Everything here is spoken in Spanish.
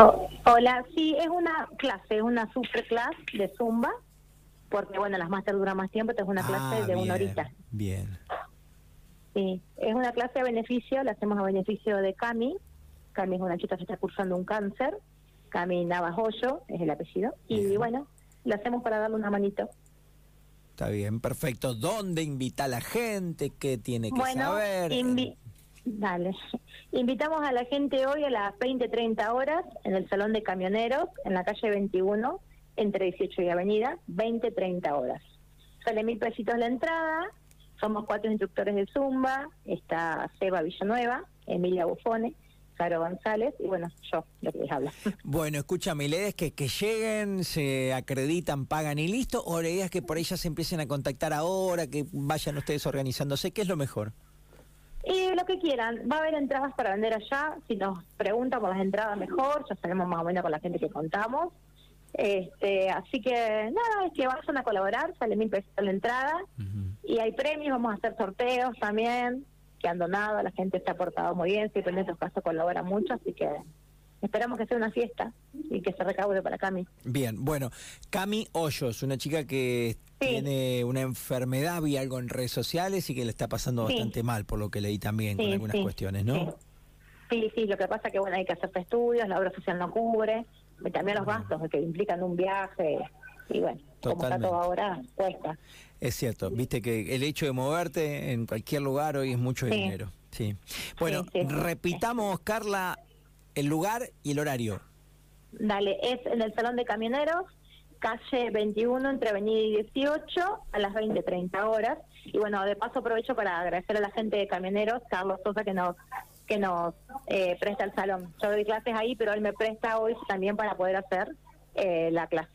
Oh, hola, sí, es una clase, es una super clase de Zumba, porque bueno, las máster duran más tiempo, entonces es una clase Ah, de una horita. Bien. Sí, es una clase a beneficio, la hacemos a beneficio de Cami. Cami es una chica que está cursando un cáncer. Cami Navajoyo es el apellido. Y bueno, la hacemos para darle una manito. Está bien, perfecto. ¿Dónde invita a la gente? ¿Qué tiene que bueno, saber? Dale. Invitamos a la gente hoy a las 20, 30 horas en el Salón de Camioneros, en la calle 21, entre 18 y Avenida, 20, 30 horas. Sale mil pesitos la entrada, somos cuatro instructores de Zumba, está Seba Villanueva, Emilia Bufone, Caro González y bueno, yo, lo que les habla. Bueno, escúchame, ¿la idea es que, que lleguen, se acreditan, pagan y listo? ¿O la idea es que por ahí ya se empiecen a contactar ahora, que vayan ustedes organizándose? ¿Qué es lo mejor? Lo que quieran, va a haber entradas para vender allá. Si nos preguntan por las entradas, mejor. Ya sabemos más o menos con la gente que contamos. Este, así que nada, es que vayan a colaborar, sale mil pesos la entrada. Y hay premios, vamos a hacer sorteos también, que han donado, la gente se ha portado muy bien, siempre en estos casos colabora mucho, así que esperamos que sea una fiesta y que se recaude para Cami. Bien, bueno, Cami Hoyos, una chica que Sí. tiene una enfermedad, vi algo en redes sociales y que le está pasando Sí. bastante mal, por lo que leí también con algunas cuestiones, ¿no? Sí. sí, lo que pasa es que bueno, hay que hacerse estudios, la obra social no cubre, y también los gastos que implican un viaje, y bueno, como está Totalmente. todo ahora, cuesta. Es cierto, viste que el hecho de moverte en cualquier lugar hoy es mucho dinero. Sí. Bueno, repitamos, Carla, el lugar y el horario. Dale, es en el Salón de Camioneros, calle 21, entre Avenida y 18, a las 20, 30 horas. Y bueno, de paso aprovecho para agradecer a la gente de Camioneros, Carlos Sosa, que nos que nos eh, presta el salón. Yo doy clases ahí, pero él me presta hoy también para poder hacer eh, la clase.